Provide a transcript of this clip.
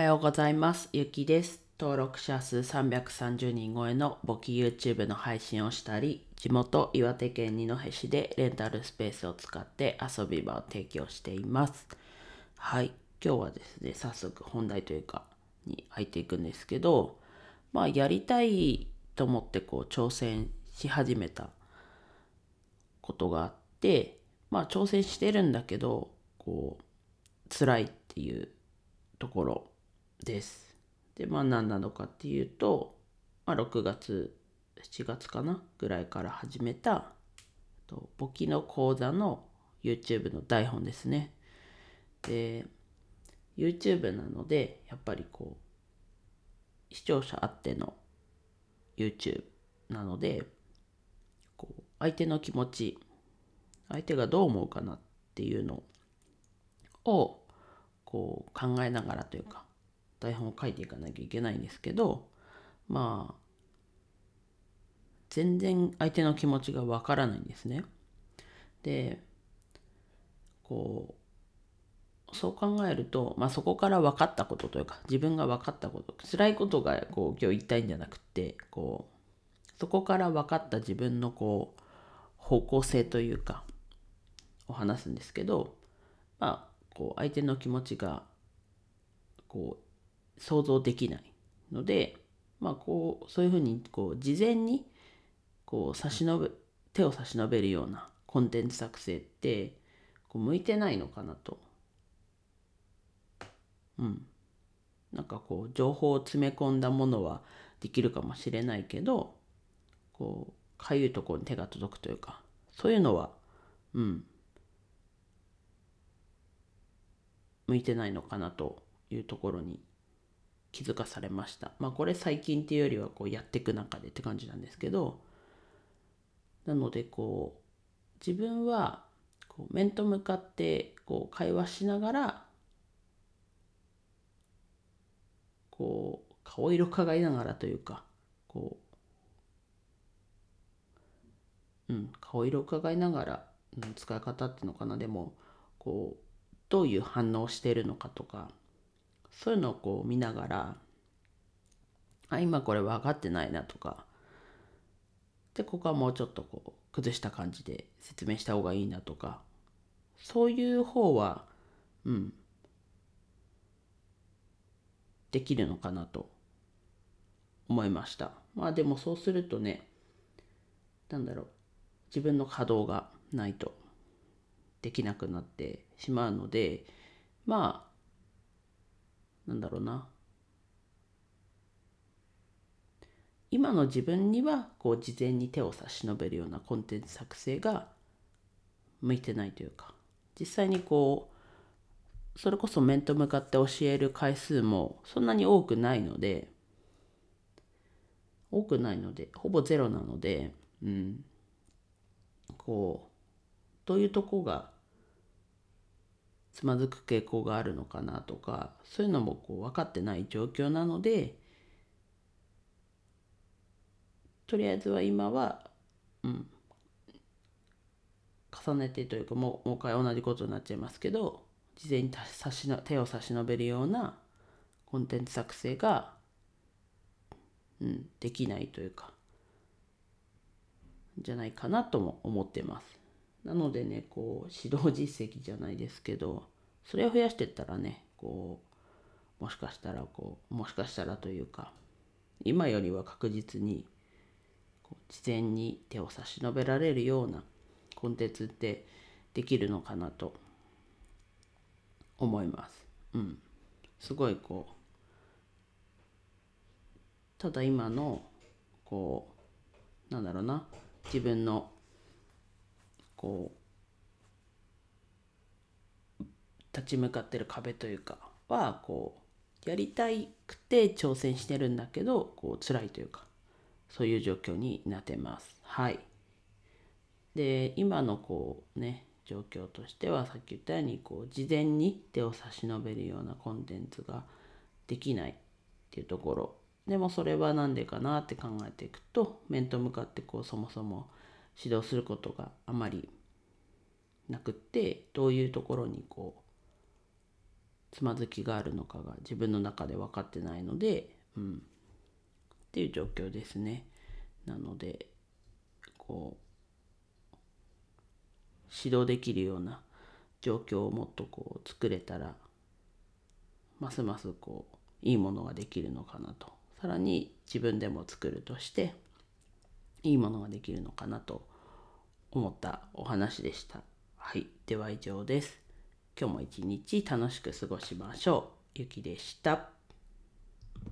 はようございます。ゆきです。登録者数330人超えの簿記 YouTube の配信をしたり、地元岩手県二戸市でレンタルスペースを使って遊び場を提供しています。はい。今日はですね、早速本題というか、に入っていくんですけど、まあ、やりたいと思ってこう挑戦し始めたことがあって、まあ、挑戦してるんだけど、こう、辛いっていうところです。で、まあ何なのかっていうと、まあ6月、7月かなぐらいから始めた、簿記の講座の YouTube の台本ですね。で、YouTube なので、やっぱりこう、視聴者あっての YouTube なので、こう、相手の気持ち、相手がどう思うかなっていうのを、こう考えながらというか台本を書いていかなきゃいけないんですけどまあ全然相手の気持ちがわからないんですね。でこうそう考えると、まあ、そこから分かったことというか自分が分かったこと辛いことがこう今日言いたいんじゃなくてこうそこから分かった自分のこう方向性というかを話すんですけどまあこう相手の気持ちがこう想像できないのでまあこうそういうふうにこう事前にこう差し伸べ手を差し伸べるようなコンテンツ作成ってこう向いてないのかなと。うん。なんかこう情報を詰め込んだものはできるかもしれないけどこうかゆいところに手が届くというかそういうのはうん向いてないのかなというところに気づかされました。まあこれ最近っていうよりはこうやっていく中でって感じなんですけどなのでこう自分はこう面と向かってこう会話しながらこう顔色伺いながらというかこううん顔色伺いながら、うん、使い方っていうのかなでもこうどういう反応をしているのかとかそういうのをこう見ながらあ今これ分かってないなとか。でここはもうちょっとこう崩した感じで説明した方がいいなとか。そういう方はうん。できるのかなと思いました。まあでもそうするとねなんだろう。自分の稼働がないとできなくなってしまうのでまあなんだろうな。今の自分にはこう事前に手を差し伸べるようなコンテンツ作成が向いてないというか。実際にこうそれこそ面と向かって教える回数もそんなに多くないので多くないのでほぼゼロなのでうん。こうどういうとこがつまずく傾向があるのかなとかそういうのもこう分かってない状況なのでとりあえずは今は、うん、重ねてというかもうもう一回同じことになっちゃいますけど事前に差しの手を差し伸べるようなコンテンツ作成が、うん、できないというかじゃないかなとも思ってます。なのでねこう指導実績じゃないですけどそれを増やしてったらねこうもしかしたらこうもしかしたらというか今よりは確実にこう事前に手を差し伸べられるようなコンテンツってできるのかなと思います。うん。すごいこうただ今のこうなんだろうな自分のこう立ち向かってる壁というかはこうやりたくて挑戦してるんだけどこう辛いというかそういう状況になってます。はい。で今のこうね状況としてはさっき言ったようにこう事前に手を差し伸べるようなコンテンツができないっていうところでもそれは何でかなって考えていくと面と向かってこうそもそも指導することがあまりなくってどういうところにこうつまずきがあるのかが自分の中で分かってないので、うん、っていう状況ですね。なのでこう指導できるような状況をもっとこう作れたらますますこういいものができるのかなとさらに自分でも作るとしていいものができるのかなと思ったお話でした。はい、では以上です。今日も一日楽しく過ごしましょう。ゆきでした。